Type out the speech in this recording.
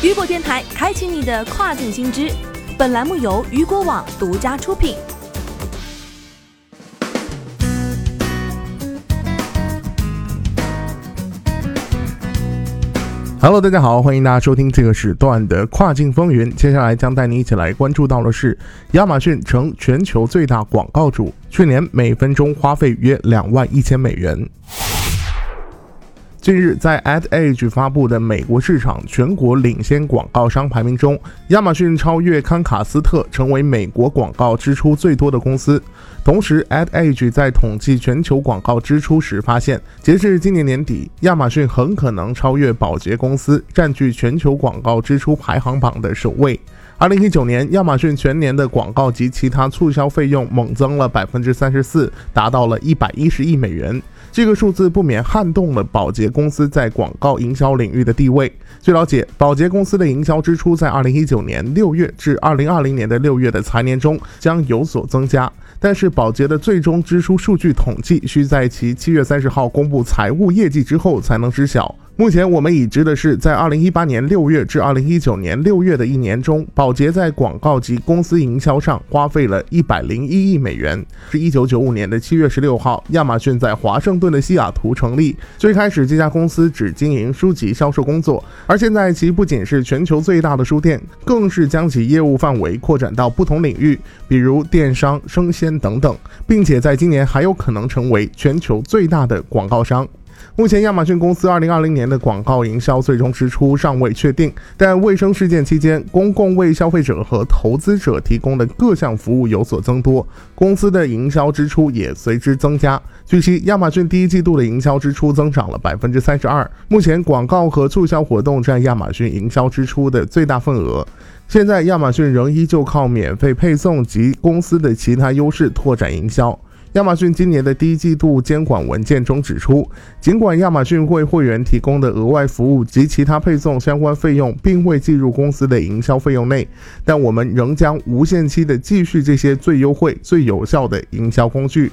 雨果电台开启你的跨境新知。本栏目由雨果网独家出品。Hello，大家好，欢迎大家收听这个时段的跨境风云。接下来将带你一起来关注到的是，亚马逊成全球最大广告主，去年每分钟花费约两万一千美元。近日，在 AdAge 发布的美国市场全国领先广告商排名中，亚马逊超越康卡斯特，成为美国广告支出最多的公司。同时，AdAge 在统计全球广告支出时发现，截至今年年底，亚马逊很可能超越宝洁公司，占据全球广告支出排行榜的首位。二零一九年，亚马逊全年的广告及其他促销费用猛增了百分之三十四，达到了一百一十亿美元。这个数字不免撼动了宝洁公司在广告营销领域的地位。据了解，宝洁公司的营销支出在二零一九年六月至二零二零年的六月的财年中将有所增加，但是宝洁的最终支出数据统计需在其七月三十号公布财务业绩之后才能知晓。目前我们已知的是，在二零一八年六月至二零一九年六月的一年中，宝洁在广告及公司营销上花费了一百零一亿美元。是一九九五年的七月十六号，亚马逊在华盛顿的西雅图成立。最开始，这家公司只经营书籍销售工作，而现在其不仅是全球最大的书店，更是将其业务范围扩展到不同领域，比如电商、生鲜等等，并且在今年还有可能成为全球最大的广告商。目前，亚马逊公司2020年的广告营销最终支出尚未确定，但卫生事件期间，公共为消费者和投资者提供的各项服务有所增多，公司的营销支出也随之增加。据悉，亚马逊第一季度的营销支出增长了百分之三十二。目前，广告和促销活动占亚马逊营销支出的最大份额。现在，亚马逊仍依旧靠免费配送及公司的其他优势拓展营销。亚马逊今年的第一季度监管文件中指出，尽管亚马逊为会员提供的额外服务及其他配送相关费用并未计入公司的营销费用内，但我们仍将无限期的继续这些最优惠、最有效的营销工具。